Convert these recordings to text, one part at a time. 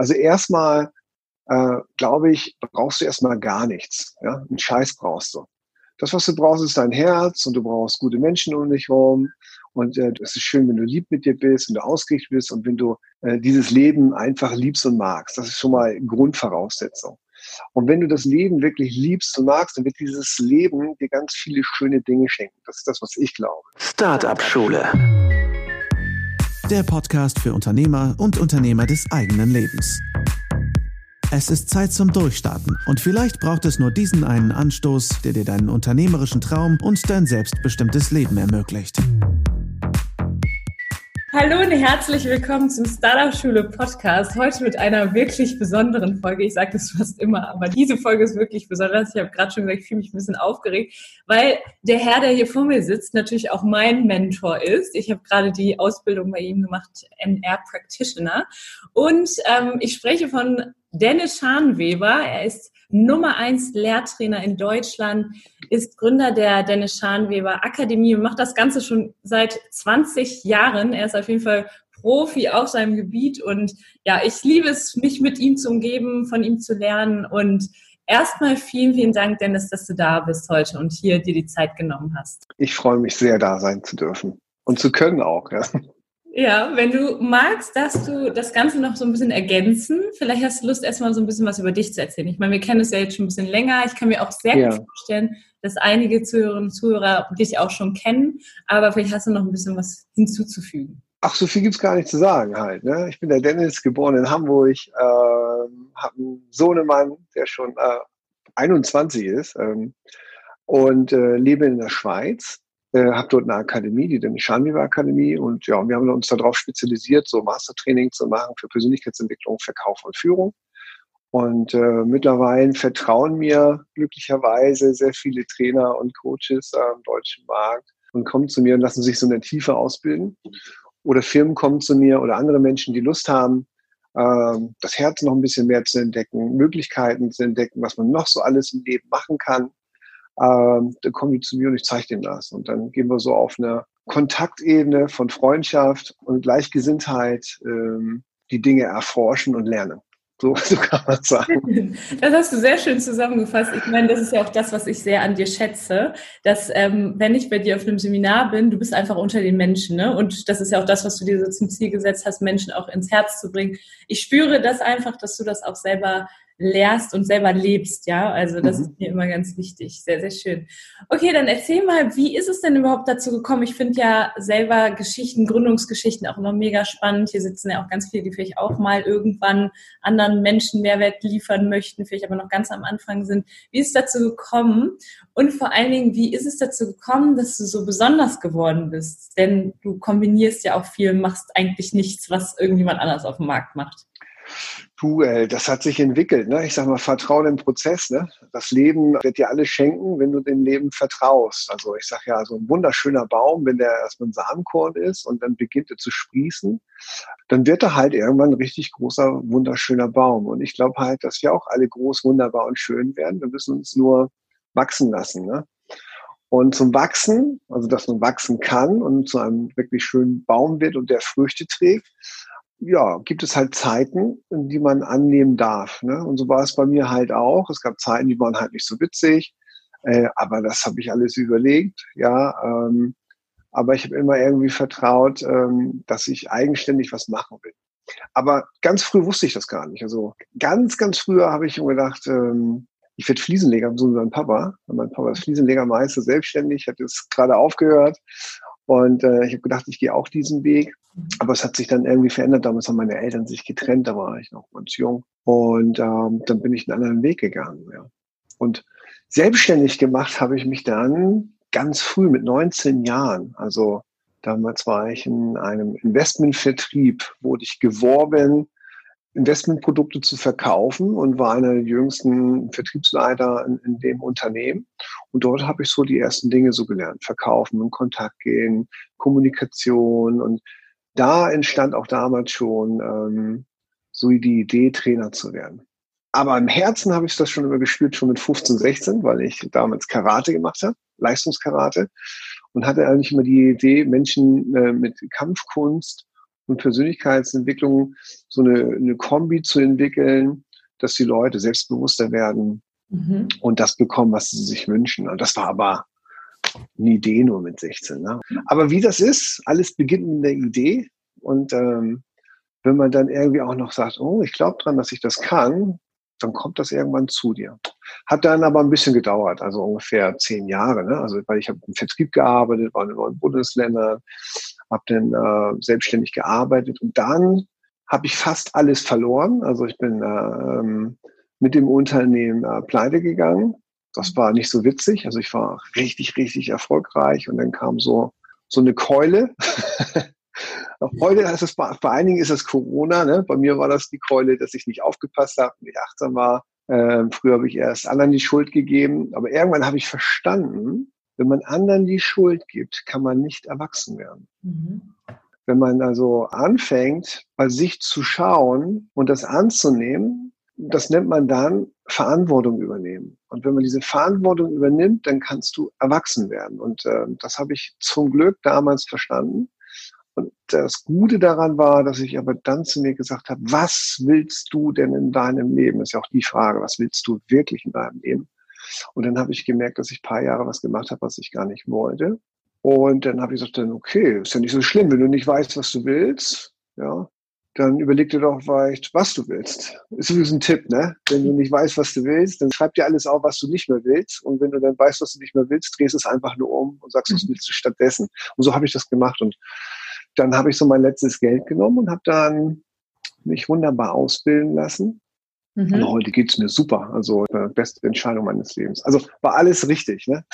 Also erstmal, äh, glaube ich, brauchst du erstmal gar nichts. Ja? Einen Scheiß brauchst du. Das, was du brauchst, ist dein Herz und du brauchst gute Menschen um dich herum. Und äh, es ist schön, wenn du lieb mit dir bist, wenn du ausgerichtet bist und wenn du äh, dieses Leben einfach liebst und magst. Das ist schon mal Grundvoraussetzung. Und wenn du das Leben wirklich liebst und magst, dann wird dieses Leben dir ganz viele schöne Dinge schenken. Das ist das, was ich glaube. Startup Schule. Der Podcast für Unternehmer und Unternehmer des eigenen Lebens. Es ist Zeit zum Durchstarten und vielleicht braucht es nur diesen einen Anstoß, der dir deinen unternehmerischen Traum und dein selbstbestimmtes Leben ermöglicht. Hallo und herzlich willkommen zum Startup Schule Podcast. Heute mit einer wirklich besonderen Folge. Ich sage das fast immer, aber diese Folge ist wirklich besonders. Ich habe gerade schon gesagt, ich fühle mich ein bisschen aufgeregt, weil der Herr, der hier vor mir sitzt, natürlich auch mein Mentor ist. Ich habe gerade die Ausbildung bei ihm gemacht, NR Practitioner. Und ähm, ich spreche von Dennis Scharnweber. Er ist Nummer eins Lehrtrainer in Deutschland, ist Gründer der Dennis Scharnweber Akademie und macht das Ganze schon seit 20 Jahren. Er ist auf jeden Fall Profi auf seinem Gebiet und ja, ich liebe es, mich mit ihm zu umgeben, von ihm zu lernen und erstmal vielen, vielen Dank, Dennis, dass du da bist heute und hier dir die Zeit genommen hast. Ich freue mich sehr, da sein zu dürfen und zu können auch. Ja. Ja, wenn du magst, darfst du das Ganze noch so ein bisschen ergänzen. Vielleicht hast du Lust, erstmal so ein bisschen was über dich zu erzählen. Ich meine, wir kennen es ja jetzt schon ein bisschen länger. Ich kann mir auch sehr ja. gut vorstellen, dass einige Zuhörerinnen und Zuhörer dich auch schon kennen. Aber vielleicht hast du noch ein bisschen was hinzuzufügen. Ach, so viel gibt's gar nicht zu sagen halt. Ne? Ich bin der Dennis, geboren in Hamburg, äh, habe einen Sohnemann, der schon äh, 21 ist ähm, und äh, lebe in der Schweiz äh, habe dort eine Akademie, die Dennis Schanweber Akademie und ja, wir haben uns darauf spezialisiert, so Mastertraining zu machen für Persönlichkeitsentwicklung, Verkauf und Führung. Und äh, mittlerweile vertrauen mir glücklicherweise sehr viele Trainer und Coaches am deutschen Markt und kommen zu mir und lassen sich so eine Tiefe ausbilden. Oder Firmen kommen zu mir oder andere Menschen, die Lust haben, äh, das Herz noch ein bisschen mehr zu entdecken, Möglichkeiten zu entdecken, was man noch so alles im Leben machen kann ähm, dann kommen die zu mir und ich zeige denen das. Und dann gehen wir so auf eine Kontaktebene von Freundschaft und Gleichgesinntheit ähm, die Dinge erforschen und lernen. So, so kann man sagen. Das hast du sehr schön zusammengefasst. Ich meine, das ist ja auch das, was ich sehr an dir schätze, dass ähm, wenn ich bei dir auf einem Seminar bin, du bist einfach unter den Menschen. Ne? Und das ist ja auch das, was du dir so zum Ziel gesetzt hast, Menschen auch ins Herz zu bringen. Ich spüre das einfach, dass du das auch selber lehrst und selber lebst, ja. Also das mhm. ist mir immer ganz wichtig. Sehr, sehr schön. Okay, dann erzähl mal, wie ist es denn überhaupt dazu gekommen? Ich finde ja selber Geschichten, Gründungsgeschichten auch immer mega spannend. Hier sitzen ja auch ganz viele, die vielleicht auch mal irgendwann anderen Menschen Mehrwert liefern möchten, vielleicht aber noch ganz am Anfang sind. Wie ist es dazu gekommen? Und vor allen Dingen, wie ist es dazu gekommen, dass du so besonders geworden bist? Denn du kombinierst ja auch viel, machst eigentlich nichts, was irgendjemand anders auf dem Markt macht. Du, äh, das hat sich entwickelt. Ne? Ich sag mal, Vertrauen im Prozess. Ne? Das Leben wird dir alles schenken, wenn du dem Leben vertraust. Also ich sag ja, so ein wunderschöner Baum, wenn der erstmal ein Samenkorn ist und dann beginnt er zu sprießen, dann wird er halt irgendwann ein richtig großer, wunderschöner Baum. Und ich glaube halt, dass wir auch alle groß, wunderbar und schön werden. Wir müssen uns nur wachsen lassen. Ne? Und zum Wachsen, also dass man wachsen kann und zu einem wirklich schönen Baum wird und der Früchte trägt, ja, gibt es halt Zeiten, die man annehmen darf. Ne? Und so war es bei mir halt auch. Es gab Zeiten, die waren halt nicht so witzig, äh, aber das habe ich alles überlegt. Ja, ähm, aber ich habe immer irgendwie vertraut, ähm, dass ich eigenständig was machen will. Aber ganz früh wusste ich das gar nicht. Also ganz, ganz früher habe ich mir gedacht, ähm, ich werde Fliesenleger, so wie mein Papa. Mein Papa ist Fliesenlegermeister, selbstständig, hat jetzt gerade aufgehört. Und äh, ich habe gedacht, ich gehe auch diesen Weg. Aber es hat sich dann irgendwie verändert. Damals haben meine Eltern sich getrennt, da war ich noch ganz jung. Und ähm, dann bin ich einen anderen Weg gegangen. Ja. Und selbstständig gemacht habe ich mich dann ganz früh mit 19 Jahren. Also damals war ich in einem Investmentvertrieb, wurde ich geworben, Investmentprodukte zu verkaufen und war einer der jüngsten Vertriebsleiter in, in dem Unternehmen. Und dort habe ich so die ersten Dinge so gelernt. Verkaufen, in Kontakt gehen, Kommunikation und da entstand auch damals schon ähm, so die Idee, Trainer zu werden. Aber im Herzen habe ich das schon immer gespürt, schon mit 15, 16, weil ich damals Karate gemacht habe, Leistungskarate, und hatte eigentlich immer die Idee, Menschen äh, mit Kampfkunst und Persönlichkeitsentwicklung so eine, eine Kombi zu entwickeln, dass die Leute selbstbewusster werden mhm. und das bekommen, was sie sich wünschen. Und das war aber Idee nur mit 16. Ne? Aber wie das ist, alles beginnt mit einer Idee. Und ähm, wenn man dann irgendwie auch noch sagt, oh, ich glaube dran, dass ich das kann, dann kommt das irgendwann zu dir. Hat dann aber ein bisschen gedauert, also ungefähr zehn Jahre. Ne? Also weil ich habe im Vertrieb gearbeitet, war in neuen Bundesländern, habe dann äh, selbstständig gearbeitet und dann habe ich fast alles verloren. Also ich bin äh, mit dem Unternehmen äh, pleite gegangen. Das war nicht so witzig. Also ich war richtig, richtig erfolgreich und dann kam so so eine Keule. Heute ist es bei, bei einigen ist es Corona. Ne? Bei mir war das die Keule, dass ich nicht aufgepasst habe, nicht achtsam war. Ähm, früher habe ich erst anderen die Schuld gegeben, aber irgendwann habe ich verstanden, wenn man anderen die Schuld gibt, kann man nicht erwachsen werden. Mhm. Wenn man also anfängt, bei sich zu schauen und das anzunehmen, das nennt man dann Verantwortung übernehmen. Und wenn man diese Verantwortung übernimmt, dann kannst du erwachsen werden. Und äh, das habe ich zum Glück damals verstanden. Und das Gute daran war, dass ich aber dann zu mir gesagt habe, was willst du denn in deinem Leben? Das ist ja auch die Frage, was willst du wirklich in deinem Leben? Und dann habe ich gemerkt, dass ich paar Jahre was gemacht habe, was ich gar nicht wollte. Und dann habe ich gesagt, dann okay, ist ja nicht so schlimm, wenn du nicht weißt, was du willst, ja, dann überleg dir doch vielleicht, was du willst. Ist übrigens ein Tipp, ne? Wenn du nicht weißt, was du willst, dann schreib dir alles auf, was du nicht mehr willst. Und wenn du dann weißt, was du nicht mehr willst, drehst es einfach nur um und sagst, was mhm. willst du stattdessen. Und so habe ich das gemacht. Und dann habe ich so mein letztes Geld genommen und habe dann mich wunderbar ausbilden lassen. Mhm. Und heute geht's mir super. Also äh, beste Entscheidung meines Lebens. Also war alles richtig. Ne?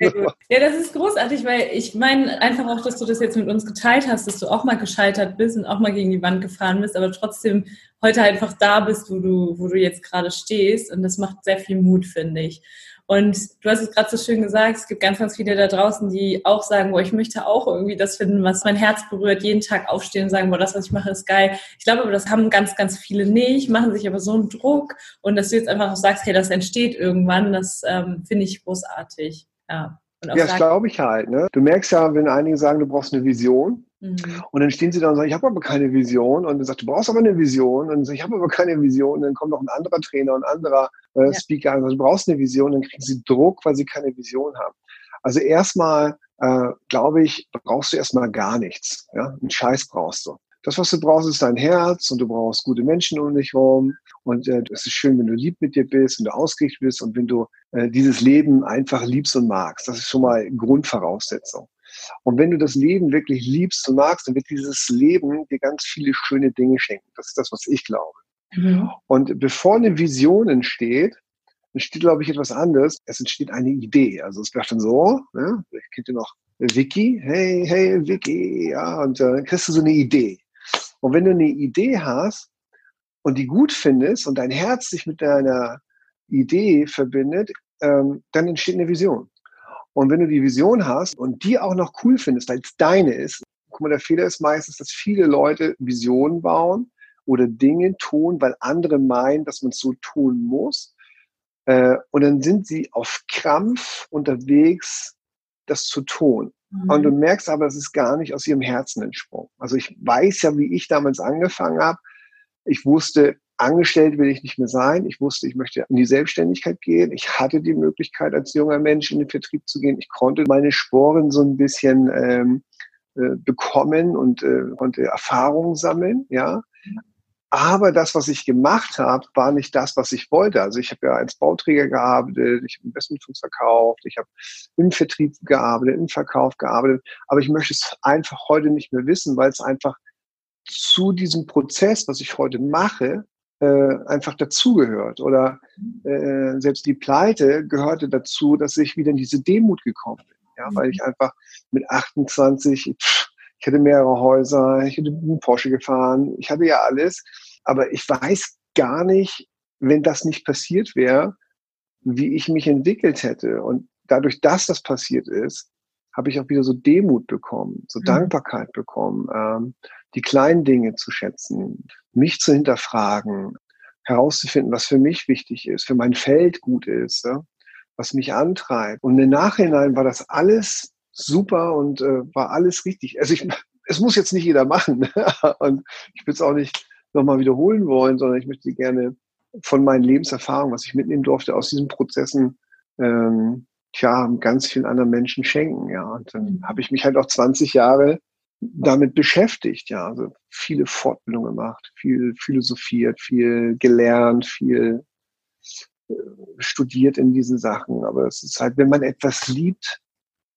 ja, das ist großartig, weil ich meine einfach auch, dass du das jetzt mit uns geteilt hast, dass du auch mal gescheitert bist und auch mal gegen die Wand gefahren bist, aber trotzdem heute einfach da bist, wo du, wo du jetzt gerade stehst. Und das macht sehr viel Mut, finde ich. Und du hast es gerade so schön gesagt, es gibt ganz, ganz viele da draußen, die auch sagen, boah, ich möchte auch irgendwie das finden, was mein Herz berührt, jeden Tag aufstehen und sagen, boah, das, was ich mache, ist geil. Ich glaube aber, das haben ganz, ganz viele nicht, machen sich aber so einen Druck und dass du jetzt einfach auch sagst, hey, das entsteht irgendwann, das ähm, finde ich großartig. Ja, ja das glaube ich halt. Ne? Du merkst ja, wenn einige sagen, du brauchst eine Vision, Mhm. Und dann stehen sie da und sagen, ich habe aber keine Vision. Und dann sagt, du brauchst aber eine Vision. Und dann sagt, ich habe aber keine Vision. Und dann kommt noch ein anderer Trainer und ein anderer äh, ja. Speaker und sagt, du brauchst eine Vision. Und dann kriegen sie Druck, weil sie keine Vision haben. Also erstmal, äh, glaube ich, brauchst du erstmal gar nichts. Ja? Einen Scheiß brauchst du. Das, was du brauchst, ist dein Herz und du brauchst gute Menschen um dich herum. Und äh, es ist schön, wenn du lieb mit dir bist, wenn du ausgerichtet bist und wenn du äh, dieses Leben einfach liebst und magst. Das ist schon mal Grundvoraussetzung. Und wenn du das Leben wirklich liebst und magst, dann wird dieses Leben dir ganz viele schöne Dinge schenken. Das ist das, was ich glaube. Mhm. Und bevor eine Vision entsteht, entsteht, glaube ich, etwas anderes. Es entsteht eine Idee. Also es wird dann so, ne? ich kennt ihr noch Vicky, hey, hey, Vicky, ja, und äh, dann kriegst du so eine Idee. Und wenn du eine Idee hast und die gut findest und dein Herz sich mit deiner Idee verbindet, ähm, dann entsteht eine Vision. Und wenn du die Vision hast und die auch noch cool findest, weil es deine ist, guck mal, der Fehler ist meistens, dass viele Leute Visionen bauen oder Dinge tun, weil andere meinen, dass man es so tun muss. Äh, und dann sind sie auf Krampf unterwegs, das zu tun. Mhm. Und du merkst aber, es ist gar nicht aus ihrem Herzen entsprungen. Also ich weiß ja, wie ich damals angefangen habe. Ich wusste, angestellt will ich nicht mehr sein. Ich wusste, ich möchte in die Selbstständigkeit gehen. Ich hatte die Möglichkeit, als junger Mensch in den Vertrieb zu gehen. Ich konnte meine Sporen so ein bisschen ähm, äh, bekommen und äh, konnte Erfahrungen sammeln, ja. Aber das, was ich gemacht habe, war nicht das, was ich wollte. Also ich habe ja als Bauträger gearbeitet, ich habe Investmentfonds verkauft, ich habe im Vertrieb gearbeitet, im Verkauf gearbeitet. Aber ich möchte es einfach heute nicht mehr wissen, weil es einfach zu diesem Prozess, was ich heute mache, äh, einfach dazugehört. Oder äh, selbst die Pleite gehörte dazu, dass ich wieder in diese Demut gekommen bin. Ja, weil ich einfach mit 28, pff, ich hatte mehrere Häuser, ich hätte einen Porsche gefahren, ich hatte ja alles. Aber ich weiß gar nicht, wenn das nicht passiert wäre, wie ich mich entwickelt hätte. Und dadurch, dass das passiert ist, habe ich auch wieder so Demut bekommen, so mhm. Dankbarkeit bekommen, ähm, die kleinen Dinge zu schätzen, mich zu hinterfragen, herauszufinden, was für mich wichtig ist, für mein Feld gut ist, ja, was mich antreibt. Und im Nachhinein war das alles super und äh, war alles richtig. Also ich es muss jetzt nicht jeder machen. und ich will es auch nicht nochmal wiederholen wollen, sondern ich möchte gerne von meinen Lebenserfahrungen, was ich mitnehmen durfte, aus diesen Prozessen, ähm, tja, ganz vielen anderen Menschen schenken. Ja, und dann habe ich mich halt auch 20 Jahre damit beschäftigt, ja, also viele Fortbildungen gemacht, viel philosophiert, viel gelernt, viel äh, studiert in diesen Sachen. Aber es ist halt, wenn man etwas liebt,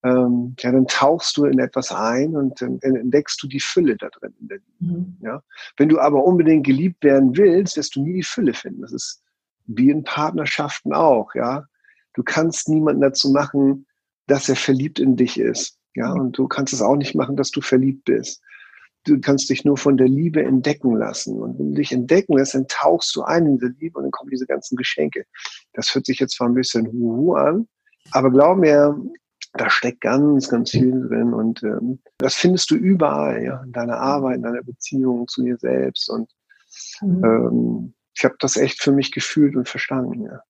ähm, ja, dann tauchst du in etwas ein und dann entdeckst du die Fülle da drin. Mhm. Ja? Wenn du aber unbedingt geliebt werden willst, wirst du nie die Fülle finden. Das ist wie in Partnerschaften auch, ja. Du kannst niemanden dazu machen, dass er verliebt in dich ist. Ja, mhm. und du kannst es auch nicht machen, dass du verliebt bist. Du kannst dich nur von der Liebe entdecken lassen. Und wenn du dich entdecken lässt, dann tauchst du ein in diese Liebe und dann kommen diese ganzen Geschenke. Das hört sich jetzt zwar ein bisschen huhu an, aber glaub mir, da steckt ganz, ganz viel drin und ähm, das findest du überall, ja, in deiner Arbeit, in deiner Beziehung zu dir selbst und mhm. ähm, ich habe das echt für mich gefühlt und verstanden, ja.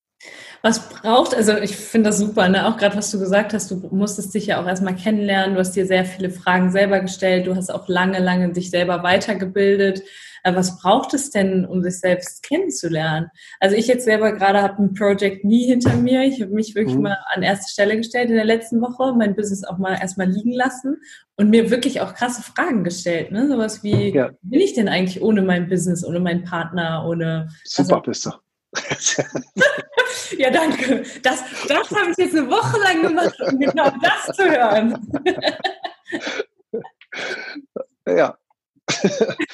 Was braucht, also ich finde das super, ne? auch gerade was du gesagt hast, du musstest dich ja auch erstmal kennenlernen, du hast dir sehr viele Fragen selber gestellt, du hast auch lange, lange dich selber weitergebildet. Äh, was braucht es denn, um sich selbst kennenzulernen? Also ich jetzt selber gerade habe ein Project nie hinter mir. Ich habe mich wirklich mhm. mal an erste Stelle gestellt in der letzten Woche, mein Business auch mal erstmal liegen lassen und mir wirklich auch krasse Fragen gestellt. Ne? Sowas wie, ja. bin ich denn eigentlich ohne mein Business, ohne meinen Partner, ohne... Super also, bist du. ja, danke. Das, das habe ich jetzt eine Woche lang gemacht, um genau das zu hören. ja.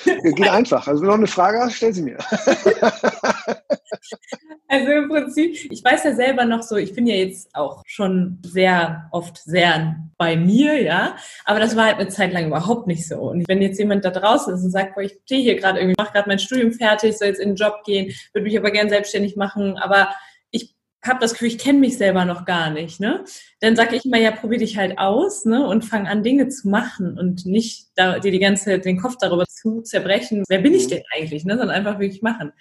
Geht einfach. Also wenn du noch eine Frage hast, stell sie mir. also im Prinzip, ich weiß ja selber noch so, ich bin ja jetzt auch schon sehr oft sehr bei mir, ja, aber das war halt eine Zeit lang überhaupt nicht so. Und wenn jetzt jemand da draußen ist und sagt, boah, ich stehe hier gerade irgendwie, mache gerade mein Studium fertig, soll jetzt in den Job gehen, würde mich aber gern selbstständig machen, aber habe das Gefühl, ich kenne mich selber noch gar nicht, ne? Dann sage ich immer, ja, probier dich halt aus, ne? Und fang an, Dinge zu machen und nicht da, dir die ganze Zeit den Kopf darüber zu zerbrechen, wer bin ich mhm. denn eigentlich, ne? Sondern einfach wirklich machen.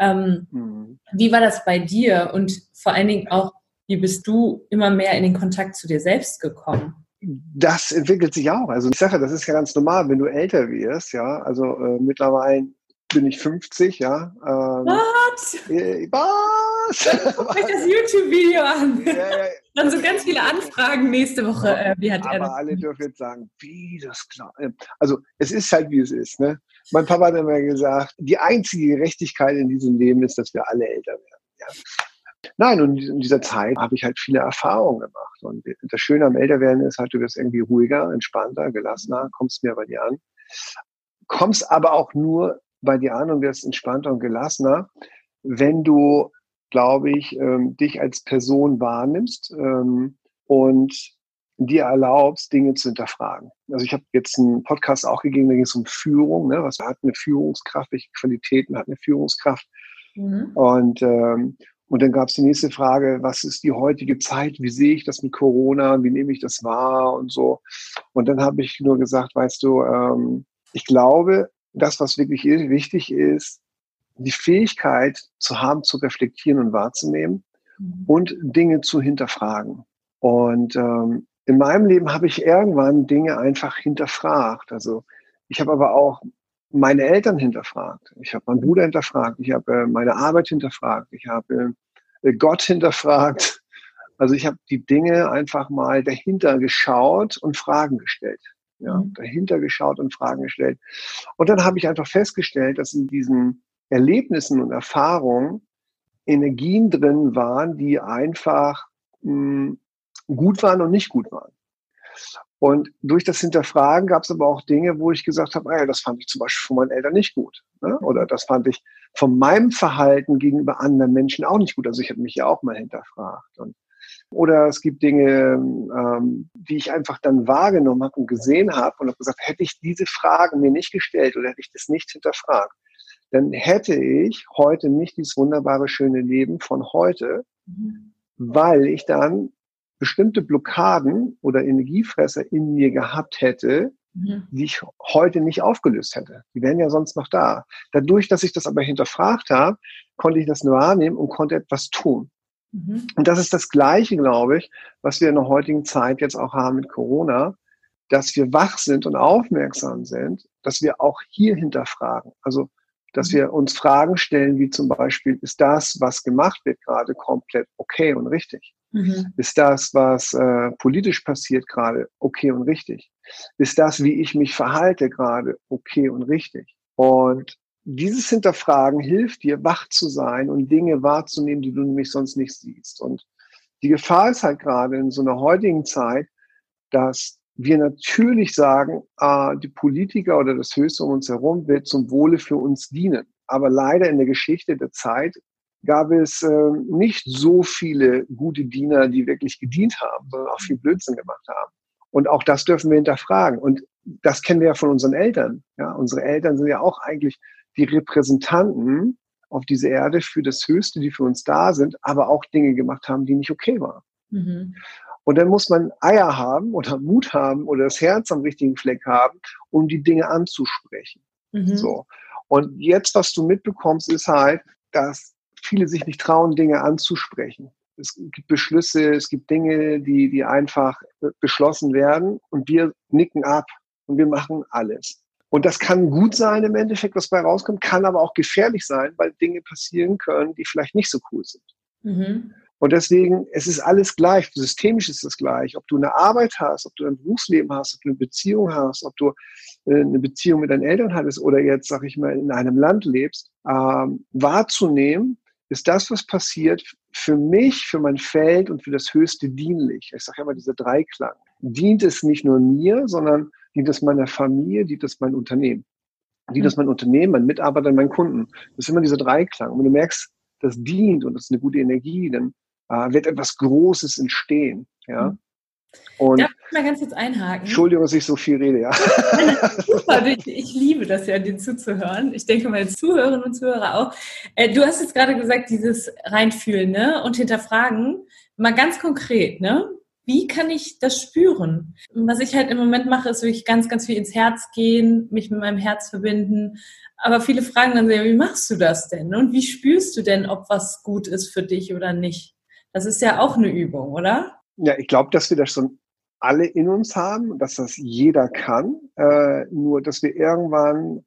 Ähm, mhm. Wie war das bei dir? Und vor allen Dingen auch, wie bist du immer mehr in den Kontakt zu dir selbst gekommen? Das entwickelt sich auch. Also ich sage, das ist ja ganz normal, wenn du älter wirst, ja. Also äh, mittlerweile bin ich 50, ja. Ähm, was? Äh, was? Guck euch das YouTube-Video an. Ja, ja, Dann so ganz viele Anfragen nächste Woche. Äh, wie hat aber er alle dürfen jetzt sagen, wie das klar. Ähm, also es ist halt, wie es ist. Ne? Mein Papa hat immer gesagt, die einzige Gerechtigkeit in diesem Leben ist, dass wir alle älter werden. Ja? Nein, und in dieser Zeit habe ich halt viele Erfahrungen gemacht. Und das Schöne am Älterwerden ist halt, du wirst irgendwie ruhiger, entspannter, gelassener, kommst mehr bei dir an. Kommst aber auch nur bei dir an und wirst entspannter und gelassener, wenn du, glaube ich, ähm, dich als Person wahrnimmst ähm, und dir erlaubst, Dinge zu hinterfragen. Also ich habe jetzt einen Podcast auch gegeben, da ging es um Führung. Ne? Was hat eine Führungskraft? Welche Qualitäten hat eine Führungskraft? Mhm. Und, ähm, und dann gab es die nächste Frage, was ist die heutige Zeit? Wie sehe ich das mit Corona? Wie nehme ich das wahr? Und so. Und dann habe ich nur gesagt, weißt du, ähm, ich glaube, das, was wirklich wichtig ist, die Fähigkeit zu haben, zu reflektieren und wahrzunehmen mhm. und Dinge zu hinterfragen. Und ähm, in meinem Leben habe ich irgendwann Dinge einfach hinterfragt. Also ich habe aber auch meine Eltern hinterfragt. Ich habe meinen Bruder hinterfragt. Ich habe äh, meine Arbeit hinterfragt. Ich habe äh, Gott hinterfragt. Also ich habe die Dinge einfach mal dahinter geschaut und Fragen gestellt ja, mhm. dahinter geschaut und Fragen gestellt. Und dann habe ich einfach festgestellt, dass in diesen Erlebnissen und Erfahrungen Energien drin waren, die einfach mh, hm, gut waren und nicht gut waren. Und durch das Hinterfragen gab es aber auch Dinge, wo ich gesagt habe, ah ja, das fand ich zum Beispiel von meinen Eltern nicht gut. Ne? Oder das fand ich von meinem Verhalten gegenüber anderen Menschen auch nicht gut. Also ich habe mich ja auch mal hinterfragt. Und oder es gibt Dinge, ähm, die ich einfach dann wahrgenommen habe und gesehen habe und habe gesagt, hätte ich diese Fragen mir nicht gestellt oder hätte ich das nicht hinterfragt, dann hätte ich heute nicht dieses wunderbare, schöne Leben von heute, mhm. weil ich dann bestimmte Blockaden oder Energiefresser in mir gehabt hätte, mhm. die ich heute nicht aufgelöst hätte. Die wären ja sonst noch da. Dadurch, dass ich das aber hinterfragt habe, konnte ich das nur wahrnehmen und konnte etwas tun. Mhm. Und das ist das Gleiche, glaube ich, was wir in der heutigen Zeit jetzt auch haben mit Corona. dass wir wach sind und aufmerksam sind, dass wir auch hier hinterfragen. Also, dass mhm. wir uns Fragen stellen, wie zum Beispiel, ist das, was gemacht wird, gerade komplett okay und richtig? Mhm. Ist das, was äh, politisch passiert gerade, okay und richtig? Ist das, wie ich mich verhalte gerade, okay und richtig? Und dieses Hinterfragen hilft dir, wach zu sein und Dinge wahrzunehmen, die du nämlich sonst nicht siehst. Und die Gefahr ist halt gerade in so einer heutigen Zeit, dass wir natürlich sagen, äh, die Politiker oder das Höchste um uns herum wird zum Wohle für uns dienen. Aber leider in der Geschichte der Zeit gab es äh, nicht so viele gute Diener, die wirklich gedient haben, sondern auch viel Blödsinn gemacht haben. Und auch das dürfen wir hinterfragen. Und das kennen wir ja von unseren Eltern. Ja, unsere Eltern sind ja auch eigentlich die Repräsentanten auf dieser Erde für das Höchste, die für uns da sind, aber auch Dinge gemacht haben, die nicht okay waren. Mhm. Und dann muss man Eier haben oder Mut haben oder das Herz am richtigen Fleck haben, um die Dinge anzusprechen. Mhm. So. Und jetzt, was du mitbekommst, ist halt, dass viele sich nicht trauen, Dinge anzusprechen. Es gibt Beschlüsse, es gibt Dinge, die, die einfach beschlossen werden und wir nicken ab und wir machen alles. Und das kann gut sein im Endeffekt, was bei rauskommt, kann aber auch gefährlich sein, weil Dinge passieren können, die vielleicht nicht so cool sind. Mhm. Und deswegen, es ist alles gleich, systemisch ist es gleich. Ob du eine Arbeit hast, ob du ein Berufsleben hast, ob du eine Beziehung hast, ob du äh, eine Beziehung mit deinen Eltern hattest oder jetzt, sag ich mal, in einem Land lebst, ähm, wahrzunehmen, ist das, was passiert, für mich, für mein Feld und für das Höchste dienlich. Ich sage ja immer diese Dreiklang. Dient es nicht nur mir, sondern dient es meiner Familie, dient es mein Unternehmen. Dient es mein Unternehmen, mein Mitarbeiter, mein Kunden. Das ist immer dieser Dreiklang. Und wenn du merkst, das dient und das ist eine gute Energie, dann äh, wird etwas Großes entstehen. Ja. Mhm. Und Darf ich mal ganz kurz einhaken? Entschuldigung, dass ich so viel rede, ja. Super, ich, ich, liebe das ja, dir zuzuhören. Ich denke, meine Zuhörerinnen und Zuhörer auch. Äh, du hast jetzt gerade gesagt, dieses Reinfühlen ne? und Hinterfragen. Mal ganz konkret, ne? Wie kann ich das spüren? Was ich halt im Moment mache, ist wirklich ganz, ganz viel ins Herz gehen, mich mit meinem Herz verbinden. Aber viele fragen dann sehr, wie machst du das denn? Und wie spürst du denn, ob was gut ist für dich oder nicht? Das ist ja auch eine Übung, oder? Ja, ich glaube, dass wir das schon alle in uns haben, dass das jeder kann. Äh, nur, dass wir irgendwann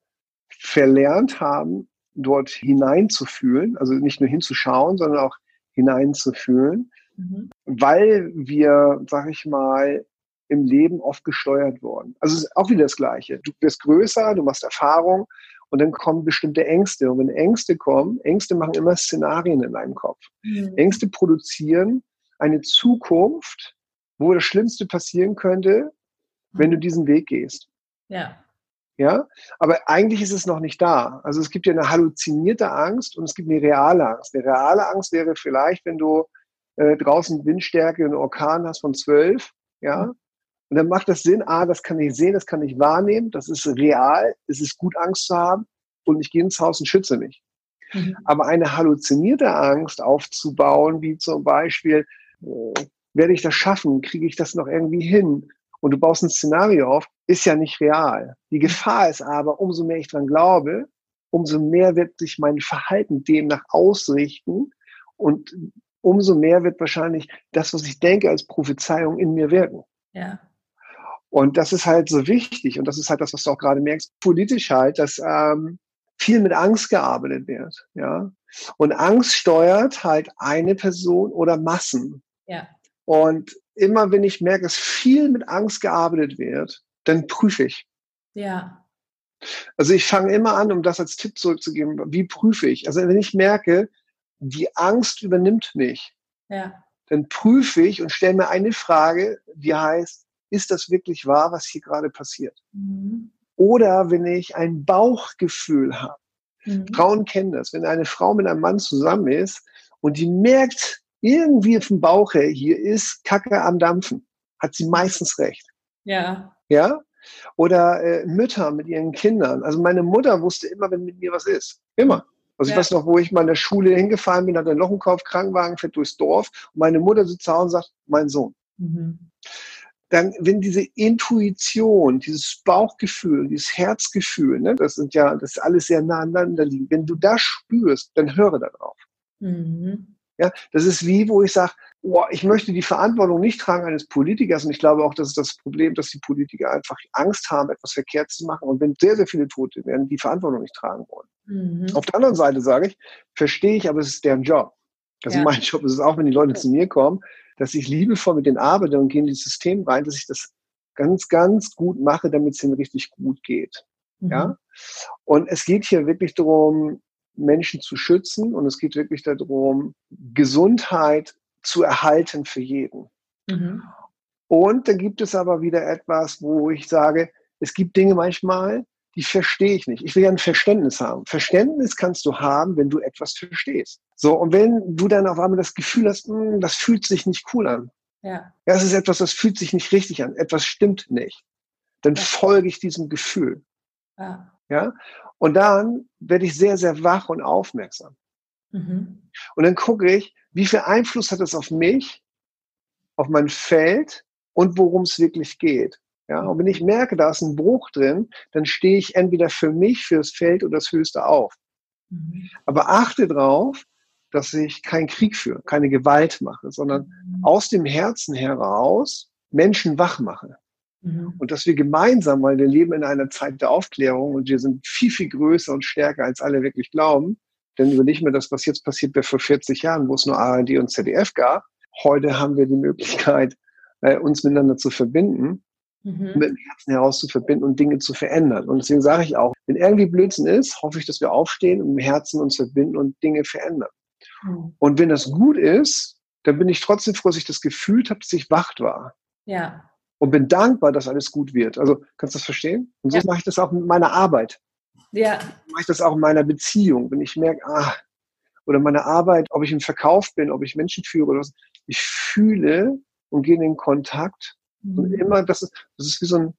verlernt haben, dort hineinzufühlen, also nicht nur hinzuschauen, sondern auch hineinzufühlen mhm. Weil wir, sag ich mal, im Leben oft gesteuert worden. Also es ist auch wieder das Gleiche. Du wirst größer, du machst Erfahrung und dann kommen bestimmte Ängste. Und wenn Ängste kommen, Ängste machen immer Szenarien in deinem Kopf. Mhm. Ängste produzieren eine Zukunft, wo das Schlimmste passieren könnte, wenn du diesen Weg gehst. Ja. Ja, aber eigentlich ist es noch nicht da. Also es gibt ja eine halluzinierte Angst und es gibt eine reale Angst. Eine reale Angst wäre vielleicht, wenn du äh, draußen Windstärke, einen Orkan hast von zwölf, ja. Und dann macht das Sinn, ah, das kann ich sehen, das kann ich wahrnehmen, das ist real, es ist gut, Angst zu haben und ich gehe ins Haus und schütze mich. Mhm. Aber eine halluzinierte Angst aufzubauen, wie zum Beispiel, äh, werde ich das schaffen, kriege ich das noch irgendwie hin? Und du baust ein Szenario auf, ist ja nicht real. Die Gefahr ist aber, umso mehr ich dran glaube, umso mehr wird sich mein Verhalten demnach ausrichten und umso mehr wird wahrscheinlich das, was ich denke, als Prophezeiung in mir wirken. Ja. Und das ist halt so wichtig. Und das ist halt das, was du auch gerade merkst, politisch halt, dass ähm, viel mit Angst gearbeitet wird. Ja. Und Angst steuert halt eine Person oder Massen. Ja. Und immer wenn ich merke, dass viel mit Angst gearbeitet wird, dann prüfe ich. Ja. Also ich fange immer an, um das als Tipp zurückzugeben, wie prüfe ich? Also wenn ich merke, die Angst übernimmt mich, ja. dann prüfe ich und stelle mir eine Frage, die heißt, ist das wirklich wahr, was hier gerade passiert? Mhm. Oder wenn ich ein Bauchgefühl habe. Mhm. Frauen kennen das. Wenn eine Frau mit einem Mann zusammen ist und die merkt irgendwie vom Bauch her, hier ist Kacke am Dampfen, hat sie meistens recht. Ja. Ja? Oder äh, Mütter mit ihren Kindern. Also meine Mutter wusste immer, wenn mit mir was ist. Immer. Also ja. ich weiß noch, wo ich mal in der Schule hingefahren bin, hatte ein Loch im Kopf, Krankenwagen, fährt durchs Dorf und meine Mutter sitzt da und sagt, mein Sohn. Mhm. Dann, wenn diese Intuition, dieses Bauchgefühl, dieses Herzgefühl, ne, das sind ja, das ist alles sehr nah aneinander liegen. Wenn du das spürst, dann höre darauf. Mhm. Ja, das ist wie, wo ich sage, oh, ich möchte die Verantwortung nicht tragen eines Politikers und ich glaube auch, das ist das Problem, dass die Politiker einfach Angst haben, etwas verkehrt zu machen und wenn sehr, sehr viele Tote werden, die Verantwortung nicht tragen wollen. Mhm. Auf der anderen Seite sage ich, verstehe ich, aber es ist deren Job. Also ja. mein Job ist es auch, wenn die Leute zu mir kommen, dass ich liebevoll mit denen arbeite und gehe in das System rein, dass ich das ganz, ganz gut mache, damit es ihnen richtig gut geht. Mhm. Ja. Und es geht hier wirklich darum, Menschen zu schützen und es geht wirklich darum, Gesundheit zu erhalten für jeden. Mhm. Und dann gibt es aber wieder etwas, wo ich sage, es gibt Dinge manchmal, die verstehe ich nicht. Ich will ja ein Verständnis haben. Verständnis kannst du haben, wenn du etwas verstehst. So, und wenn du dann auf einmal das Gefühl hast, mh, hm, das fühlt sich nicht cool an. Ja. Es ist etwas, das fühlt sich nicht richtig an. Etwas stimmt nicht. Dann ja. folge ich diesem Gefühl. Ja. ja. Und dann werde ich sehr, sehr wach und aufmerksam. Mhm. Und dann gucke ich, wie viel Einfluss hat es auf mich, auf mein Feld und worum es wirklich geht. Ja, und wenn ich merke, da ist ein Bruch drin, dann stehe ich entweder für mich, fürs Feld oder das Höchste auf. Mhm. Aber achte darauf, dass ich keinen Krieg führe, keine Gewalt mache, sondern mhm. aus dem Herzen heraus Menschen wach mache. Mhm. Und dass wir gemeinsam, weil wir leben in einer Zeit der Aufklärung und wir sind viel, viel größer und stärker, als alle wirklich glauben. Denn überleg mir das, was jetzt passiert wäre vor 40 Jahren, wo es nur ARD und ZDF gab. Heute haben wir die Möglichkeit, äh, uns miteinander zu verbinden mhm. mit dem Herzen heraus zu verbinden und Dinge zu verändern. Und deswegen sage ich auch, wenn irgendwie Blödsinn ist, hoffe ich, dass wir aufstehen und im Herzen uns verbinden und Dinge verändern. Mhm. Und wenn das gut ist, dann bin ich trotzdem froh, dass ich das Gefühl habe, dass ich wacht war. Ja. Und bin dankbar, dass alles gut wird. Also, kannst du das verstehen? Und so ja. mache ich das auch mit meiner Arbeit. Ja. So mache ich das auch in meiner Beziehung. Wenn ich merke, ah, oder meine Arbeit, ob ich im Verkauf bin, ob ich Menschen führe oder was, ich fühle und gehe in den Kontakt und mhm. immer, das ist, das ist wie so ein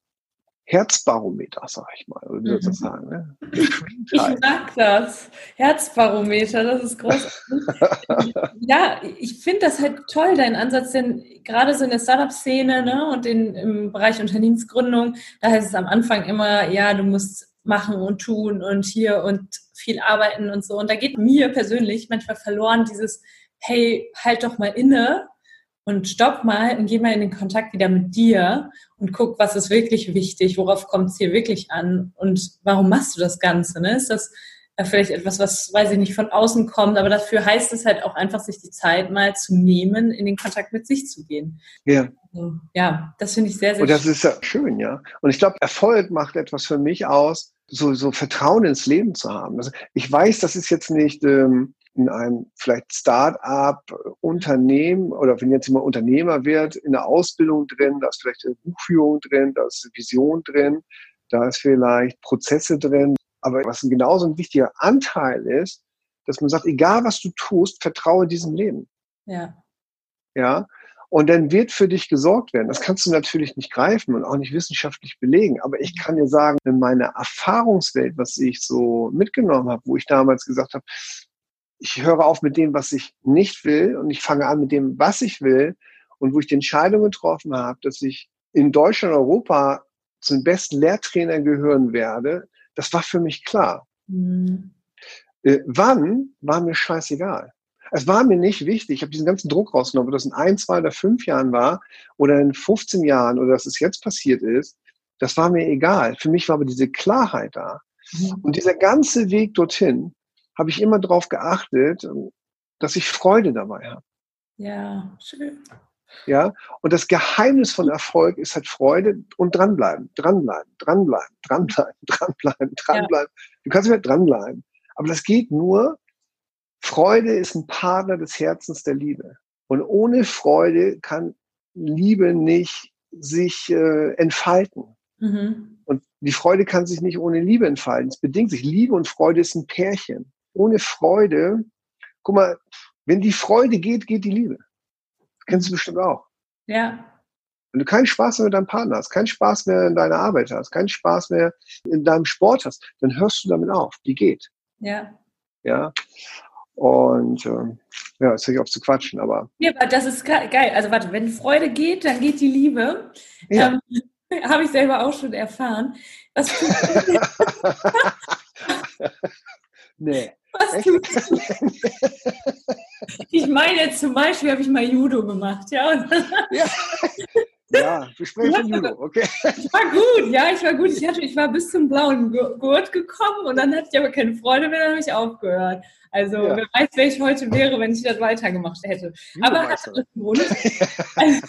Herzbarometer, sag ich mal. Oder wie soll ich das mhm. sagen? Ne? Ich mag das. Herzbarometer, das ist großartig. ja, ich finde das halt toll, dein Ansatz, denn gerade so in der Startup-Szene ne, und in, im Bereich Unternehmensgründung, da heißt es am Anfang immer, ja, du musst machen und tun und hier und viel arbeiten und so. Und da geht mir persönlich manchmal verloren dieses, hey, halt doch mal inne und stopp mal und geh mal in den Kontakt wieder mit dir und guck, was ist wirklich wichtig, worauf kommt es hier wirklich an und warum machst du das Ganze? Ne? Ist das äh, vielleicht etwas, was, weiß ich nicht, von außen kommt, aber dafür heißt es halt auch einfach, sich die Zeit mal zu nehmen, in den Kontakt mit sich zu gehen. Ja. Also, ja, das finde ich sehr, sehr. Und das schön. ist ja schön, ja. Und ich glaube, Erfolg macht etwas für mich aus, so, so Vertrauen ins Leben zu haben. Also ich weiß, das ist jetzt nicht ähm, in einem vielleicht Start-up-Unternehmen oder wenn jetzt jemand Unternehmer wird, in der Ausbildung drin, da ist vielleicht eine Buchführung drin, da ist Vision drin, da ist vielleicht Prozesse drin. Aber was ein genauso ein wichtiger Anteil ist, dass man sagt, egal was du tust, vertraue diesem Leben. Ja. Ja. Und dann wird für dich gesorgt werden. Das kannst du natürlich nicht greifen und auch nicht wissenschaftlich belegen. Aber ich kann dir sagen, in meiner Erfahrungswelt, was ich so mitgenommen habe, wo ich damals gesagt habe, ich höre auf mit dem, was ich nicht will und ich fange an mit dem, was ich will und wo ich die Entscheidung getroffen habe, dass ich in Deutschland Europa zum besten Lehrtrainer gehören werde, das war für mich klar. Mhm. Äh, wann war mir scheißegal. Es war mir nicht wichtig, ich habe diesen ganzen Druck rausgenommen, ob das in ein, zwei oder fünf Jahren war oder in 15 Jahren oder dass es jetzt passiert ist, das war mir egal. Für mich war aber diese Klarheit da. Mhm. Und dieser ganze Weg dorthin, habe ich immer darauf geachtet, dass ich Freude dabei habe. Ja, schön. Ja, und das Geheimnis von Erfolg ist halt Freude und dranbleiben, dranbleiben, dranbleiben, dranbleiben, dranbleiben, dranbleiben. Ja. Du kannst immer dranbleiben. Aber das geht nur, Freude ist ein Partner des Herzens der Liebe. Und ohne Freude kann Liebe nicht sich äh, entfalten. Mhm. Und die Freude kann sich nicht ohne Liebe entfalten. Es bedingt sich. Liebe und Freude ist ein Pärchen ohne Freude, guck mal, wenn die Freude geht, geht die Liebe. Das kennst du bestimmt auch. Ja. Wenn du keinen Spaß mehr mit deinem Partner hast, keinen Spaß mehr in deiner Arbeit hast, keinen Spaß mehr in deinem Sport hast, dann hörst du damit auf. Die geht. Ja. Ja. Und ähm, ja, jetzt höre ich auf zu quatschen, aber. Ja, aber das ist geil. Also warte, wenn Freude geht, dann geht die Liebe. Ja. Ähm, Habe ich selber auch schon erfahren. Was Nee. Ich meine zum Beispiel habe ich mal Judo gemacht, ja. ja. Ja, wir sprechen von Judo, okay. Ich war gut, ja, ich war gut. Ich, hatte, ich war bis zum blauen Gurt gekommen und dann hatte ich aber keine Freude mehr, dann habe ich aufgehört. Also ja. wer weiß, wer ich heute wäre, wenn ich das weitergemacht hätte. Judo aber hat alles Grund.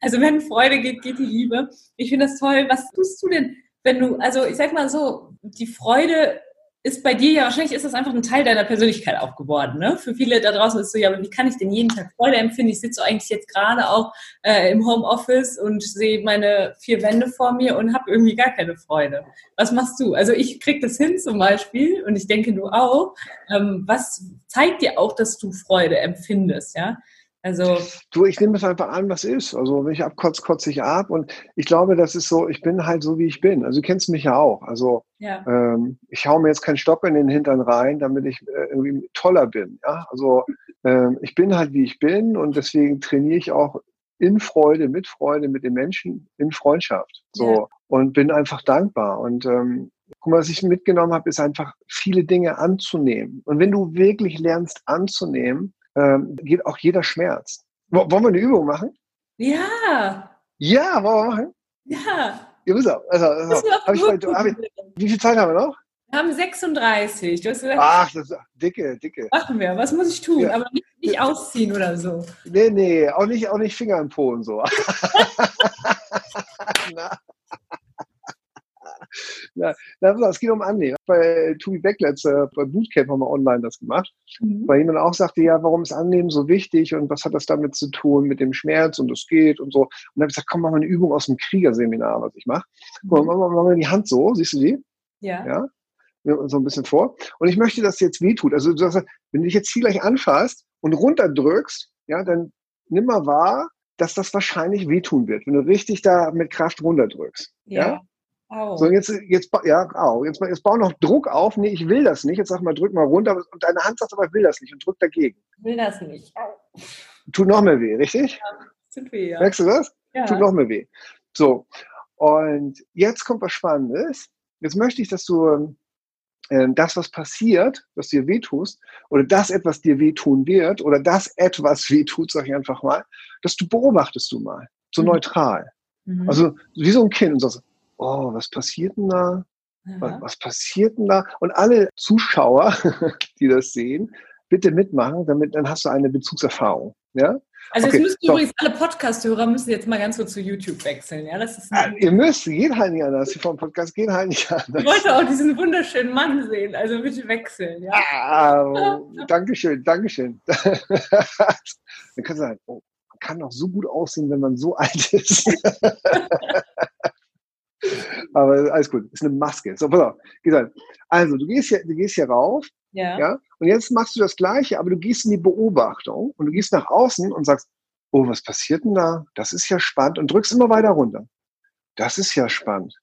also wenn Freude geht, geht die Liebe. Ich finde das toll. Was tust du denn, wenn du, also ich sag mal so, die Freude ist bei dir ja, wahrscheinlich ist das einfach ein Teil deiner Persönlichkeit auch geworden. Ne? Für viele da draußen ist so, ja, aber wie kann ich denn jeden Tag Freude empfinden? Ich sitze eigentlich jetzt gerade auch äh, im Homeoffice und sehe meine vier Wände vor mir und habe irgendwie gar keine Freude. Was machst du? Also ich krieg das hin zum Beispiel und ich denke du auch. Ähm, was zeigt dir auch, dass du Freude empfindest? Ja, also du, ich nehme es einfach an, was ist. Also wenn ich abkotze, kotze ich ab. Und ich glaube, das ist so, ich bin halt so, wie ich bin. Also du kennst mich ja auch. Also ja. Ähm, ich hau mir jetzt keinen Stock in den Hintern rein, damit ich äh, irgendwie toller bin. Ja? Also ähm, ich bin halt, wie ich bin und deswegen trainiere ich auch in Freude, mit Freude, mit den Menschen, in Freundschaft. So ja. und bin einfach dankbar. Und ähm, guck mal, was ich mitgenommen habe, ist einfach viele Dinge anzunehmen. Und wenn du wirklich lernst anzunehmen, ähm, geht auch jeder Schmerz. wollen wir eine Übung machen? Ja. Ja, wollen wir machen? Ja. Ja, pass auf. Also, also, hab ich hab ich, wie viel Zeit haben wir noch? Wir haben 36. Du hast gesagt, Ach, das ist dicke, dicke. Machen wir. Was muss ich tun? Ja. Aber nicht, nicht ausziehen oder so. Nee, nee, auch nicht, auch nicht Finger im Po und so. Na. Na, es geht um Annehmen. Bei Tobi Becklets, äh, bei Bootcamp haben wir online das gemacht, mhm. weil jemand auch sagte, ja, warum ist Annehmen so wichtig und was hat das damit zu tun mit dem Schmerz und es geht und so. Und dann habe ich gesagt, komm, mach mal eine Übung aus dem Kriegerseminar, was ich mache. Mhm. Guck mal, mach mal die Hand so, siehst du die? Ja. ja. So ein bisschen vor. Und ich möchte, dass es jetzt wehtut. Also, du sagst, wenn du dich jetzt hier gleich anfasst und runterdrückst, ja, dann nimm mal wahr, dass das wahrscheinlich wehtun wird, wenn du richtig da mit Kraft runterdrückst. Ja. ja? Au. So, jetzt, jetzt, ja, au. Jetzt, jetzt bau noch Druck auf. Nee, ich will das nicht. Jetzt sag mal, drück mal runter. Und deine Hand sagt aber, ich will das nicht und drück dagegen. Ich will das nicht. Au. Tut noch mehr weh, richtig? Ja, tut weh, ja. Merkst du das? Ja. Tut noch mehr weh. So. Und jetzt kommt was Spannendes. Jetzt möchte ich, dass du äh, das, was passiert, was dir wehtust, oder das etwas dir wehtun wird, oder das etwas wehtut, sag ich einfach mal, dass du beobachtest du mal. So mhm. neutral. Mhm. Also wie so ein Kind und sagst, oh, was passiert denn da? Was, was passiert denn da? Und alle Zuschauer, die das sehen, bitte mitmachen, damit dann hast du eine Bezugserfahrung. Ja? Also okay, jetzt müssen so. übrigens alle Podcast-Hörer müssen jetzt mal ganz kurz zu YouTube wechseln. Ja, das ist ah, ihr müsst, geht halt nicht anders. Die vom Podcast gehen halt nicht anders. Ich wollte auch diesen wunderschönen Mann sehen, also bitte wechseln. Ja? Ah, Dankeschön, Dankeschön. dann kannst du sagen, oh, man kann doch so gut aussehen, wenn man so alt ist. Aber alles gut, ist eine Maske. So, pass auf. Also, du gehst hier, du gehst hier rauf. Ja. ja. Und jetzt machst du das Gleiche, aber du gehst in die Beobachtung und du gehst nach außen und sagst, oh, was passiert denn da? Das ist ja spannend und drückst immer weiter runter. Das ist ja spannend.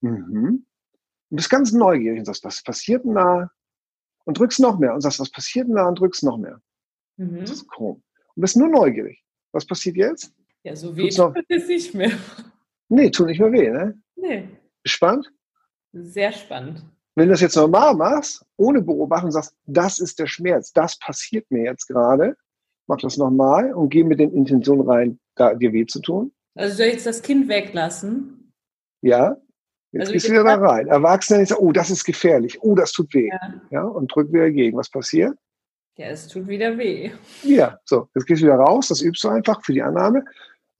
Mhm. Du bist ganz neugierig und sagst, was passiert denn da? Und drückst noch mehr und sagst, was passiert denn da? Und drückst noch mehr. Mhm. Das ist krumm. Und bist nur neugierig. Was passiert jetzt? Ja, so weh tut es nicht mehr. Nee, tut nicht mehr weh, ne? Nee. Spannend? Sehr spannend. Wenn du das jetzt normal machst, ohne Beobachtung, sagst, das ist der Schmerz, das passiert mir jetzt gerade, mach das nochmal und geh mit den Intentionen rein, da dir weh zu tun. Also soll ich jetzt das Kind weglassen? Ja. Jetzt also gehst du wieder da rein. Erwachsene sagen, oh, das ist gefährlich, oh, das tut weh. Ja. ja und drück wieder gegen. Was passiert? Ja, es tut wieder weh. Ja, so, jetzt gehst du wieder raus, das übst du einfach für die Annahme.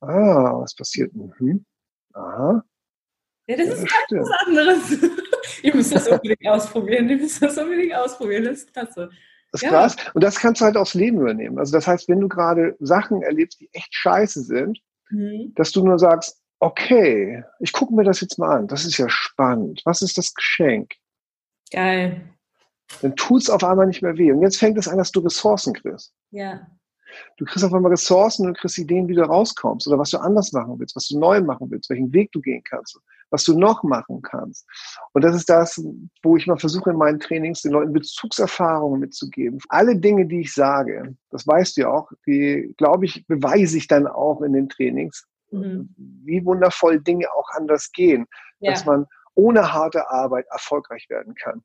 Ah, was passiert? Mhm. Aha. Ja, das, ist ganz was anderes. Ihr müsst das unbedingt ausprobieren. Ihr müsst das unbedingt ausprobieren. Das ist klasse. Das ist ja. krass. Und das kannst du halt aufs Leben übernehmen. Also das heißt, wenn du gerade Sachen erlebst, die echt scheiße sind, mhm. dass du nur sagst, okay, ich gucke mir das jetzt mal an. Das ist ja spannend. Was ist das Geschenk? Geil. Dann tut es auf einmal nicht mehr weh. Und jetzt fängt es an, dass du Ressourcen kriegst. Ja. Du kriegst auf einmal Ressourcen und kriegst Ideen, wie du rauskommst oder was du anders machen willst, was du neu machen willst, welchen Weg du gehen kannst, was du noch machen kannst. Und das ist das, wo ich mal versuche in meinen Trainings den Leuten Bezugserfahrungen mitzugeben. Alle Dinge, die ich sage, das weißt du ja auch, die, glaube ich, beweise ich dann auch in den Trainings, mhm. wie wundervoll Dinge auch anders gehen, ja. dass man ohne harte Arbeit erfolgreich werden kann.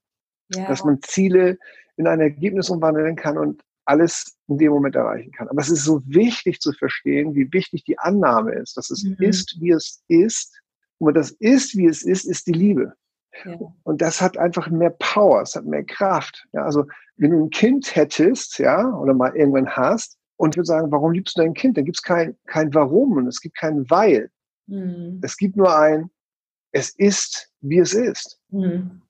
Ja. Dass man Ziele in ein Ergebnis umwandeln kann und alles in dem Moment erreichen kann. Aber es ist so wichtig zu verstehen, wie wichtig die Annahme ist, dass es mhm. ist, wie es ist. Und das ist, wie es ist, ist die Liebe. Ja. Und das hat einfach mehr Power, es hat mehr Kraft. Ja, also wenn du ein Kind hättest, ja, oder mal irgendwann hast, und würde sagen, warum liebst du dein Kind? Dann gibt es kein, kein Warum und es gibt kein Weil. Mhm. Es gibt nur ein, es ist, wie es ist. Mhm.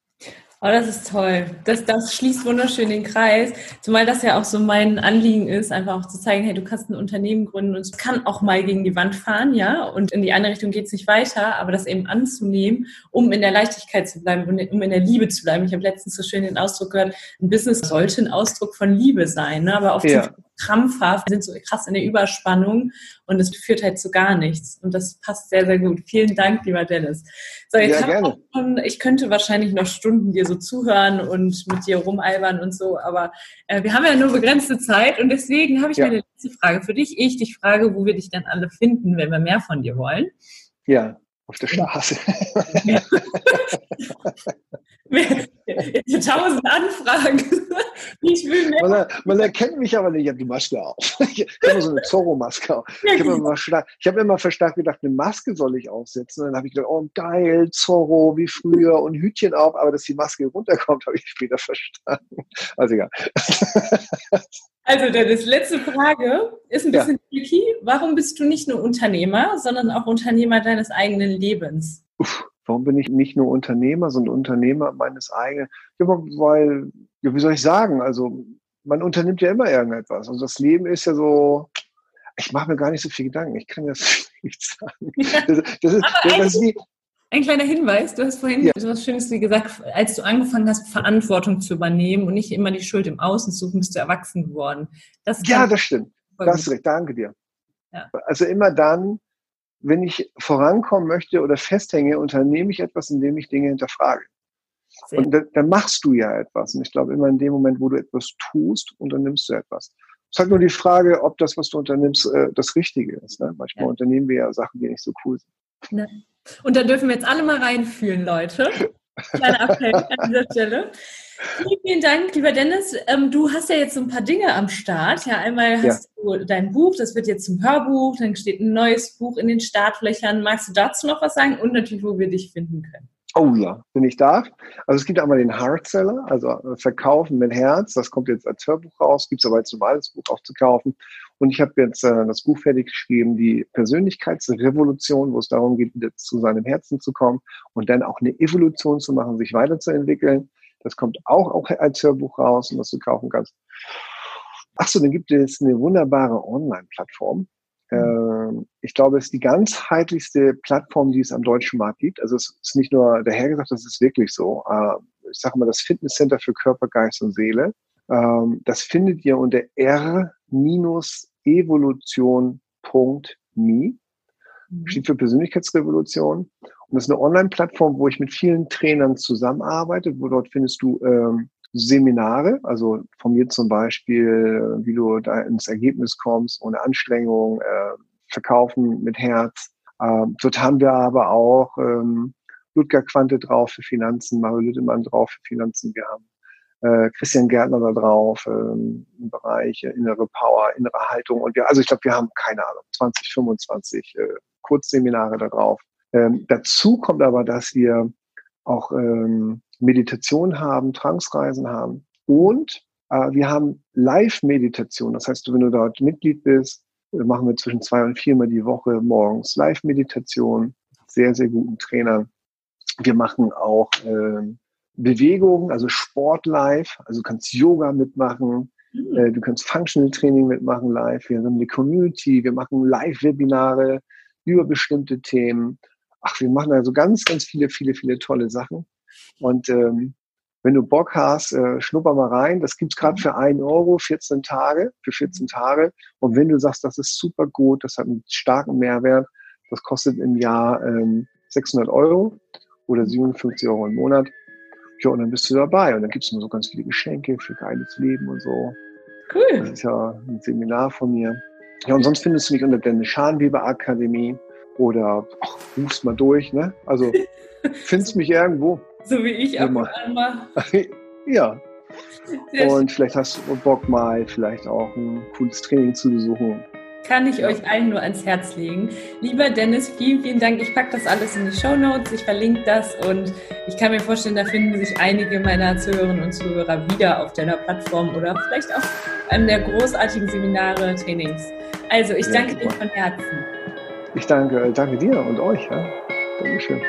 Oh, das ist toll. Das, das schließt wunderschön den Kreis. Zumal das ja auch so mein Anliegen ist, einfach auch zu zeigen, hey, du kannst ein Unternehmen gründen und es kann auch mal gegen die Wand fahren, ja, und in die andere Richtung geht es nicht weiter, aber das eben anzunehmen, um in der Leichtigkeit zu bleiben, um in der Liebe zu bleiben. Ich habe letztens so schön den Ausdruck gehört, ein Business sollte ein Ausdruck von Liebe sein, ne? aber oft ja krampfhaft, sind so krass in der Überspannung und es führt halt zu gar nichts. Und das passt sehr, sehr gut. Vielen Dank, lieber Dennis. So, jetzt ja, gerne. Schon, ich könnte wahrscheinlich noch Stunden dir so zuhören und mit dir rumalbern und so, aber äh, wir haben ja nur begrenzte Zeit und deswegen habe ich ja. eine letzte Frage für dich. Ich dich frage, wo wir dich dann alle finden, wenn wir mehr von dir wollen. Ja, auf der Straße. Tausend Anfragen. Ich will mehr. Man, man, erkennt mich aber nicht, ich habe die Maske auf. Ich habe immer so eine Zorro-Maske auf. Ich habe immer, hab immer verstärkt gedacht, eine Maske soll ich aufsetzen. Und dann habe ich gedacht, oh geil, Zorro, wie früher und Hütchen auf. Aber dass die Maske runterkommt, habe ich später verstanden. Also egal. Also, das letzte Frage ist ein bisschen ja. tricky. Warum bist du nicht nur Unternehmer, sondern auch Unternehmer deines eigenen Lebens? Uff, warum bin ich nicht nur Unternehmer, sondern Unternehmer meines eigenen? Ja, weil, ja, wie soll ich sagen? Also, man unternimmt ja immer irgendetwas. Also, das Leben ist ja so, ich mache mir gar nicht so viel Gedanken. Ich kann das nicht sagen. Das, das ist, das ist wie, ein kleiner Hinweis, du hast vorhin ja. so was Schönes wie gesagt, als du angefangen hast, Verantwortung zu übernehmen und nicht immer die Schuld im Außen zu suchen, bist du erwachsen geworden. Das ja, das stimmt. Das ist recht, danke dir. Ja. Also immer dann, wenn ich vorankommen möchte oder festhänge, unternehme ich etwas, indem ich Dinge hinterfrage. Sehr. Und dann, dann machst du ja etwas. Und ich glaube, immer in dem Moment, wo du etwas tust, unternimmst du etwas. Es ist halt nur die Frage, ob das, was du unternimmst, äh, das Richtige ist. Ne? Manchmal ja. unternehmen wir ja Sachen, die nicht so cool sind. Ne. Und da dürfen wir jetzt alle mal reinfühlen, Leute. Kleiner Appell an dieser Stelle. Vielen, vielen Dank, lieber Dennis. Ähm, du hast ja jetzt so ein paar Dinge am Start. Ja, einmal hast ja. du dein Buch, das wird jetzt zum Hörbuch, dann steht ein neues Buch in den Startflächern. Magst du dazu noch was sagen? Und natürlich, wo wir dich finden können. Oh ja, wenn ich darf. Also es gibt einmal den Hardseller, also äh, Verkaufen mit Herz. Das kommt jetzt als Hörbuch raus, gibt es aber als normales Buch auch zu kaufen. Und ich habe jetzt äh, das Buch fertig geschrieben, die Persönlichkeitsrevolution, wo es darum geht, wieder zu seinem Herzen zu kommen und dann auch eine Evolution zu machen, sich weiterzuentwickeln. Das kommt auch, auch als Hörbuch raus und das du kaufen kannst. Achso, dann gibt es eine wunderbare Online-Plattform. Ähm, ich glaube, es ist die ganzheitlichste Plattform, die es am deutschen Markt gibt. Also es ist nicht nur dahergesagt, das ist wirklich so. Äh, ich sage mal, das Fitnesscenter für Körper, Geist und Seele. Ähm, das findet ihr unter r-evolution.me. Mhm. Steht für Persönlichkeitsrevolution. Und das ist eine Online-Plattform, wo ich mit vielen Trainern zusammenarbeite, wo dort findest du ähm, Seminare, also von mir zum Beispiel, wie du da ins Ergebnis kommst, ohne Anstrengung, äh, verkaufen mit Herz. Ähm, dort haben wir aber auch ähm, Ludger Quante drauf für Finanzen, Mario Lüttemann drauf für Finanzen. Wir haben äh, Christian Gärtner da drauf ähm, im Bereich äh, innere Power, innere Haltung. Und wir, also ich glaube, wir haben keine Ahnung, 20, 25 äh, Kurzseminare da drauf. Ähm, dazu kommt aber, dass wir auch ähm, Meditation haben, Transreisen haben und äh, wir haben Live-Meditation. Das heißt, wenn du dort Mitglied bist, machen wir zwischen zwei und viermal die Woche morgens Live-Meditation, sehr, sehr guten Trainer. Wir machen auch äh, Bewegung, also Sport live, also du kannst Yoga mitmachen, mhm. äh, du kannst Functional Training mitmachen live, wir haben eine Community, wir machen Live-Webinare über bestimmte Themen ach, wir machen also ganz, ganz viele, viele, viele tolle Sachen. Und ähm, wenn du Bock hast, äh, schnupper mal rein. Das gibt's gerade für ein Euro, 14 Tage, für 14 Tage. Und wenn du sagst, das ist super gut, das hat einen starken Mehrwert, das kostet im Jahr ähm, 600 Euro oder 57 Euro im Monat. Ja, und dann bist du dabei. Und dann gibt's nur so ganz viele Geschenke für geiles Leben und so. Cool. Das ist ja ein Seminar von mir. Ja, und sonst findest du mich unter der Scharnweber Akademie oder ach, rufst mal durch, ne? Also findest mich irgendwo. So wie ich ab und an mal. ja. und vielleicht hast du Bock mal vielleicht auch ein cooles Training zu besuchen kann ich euch allen nur ans Herz legen. Lieber Dennis, vielen, vielen Dank. Ich packe das alles in die Show Notes, ich verlinke das und ich kann mir vorstellen, da finden sich einige meiner Zuhörerinnen und Zuhörer wieder auf deiner Plattform oder vielleicht auch einem der großartigen Seminare, Trainings. Also ich danke ja, dir von Herzen. Ich danke, danke dir und euch. Ja. Dankeschön.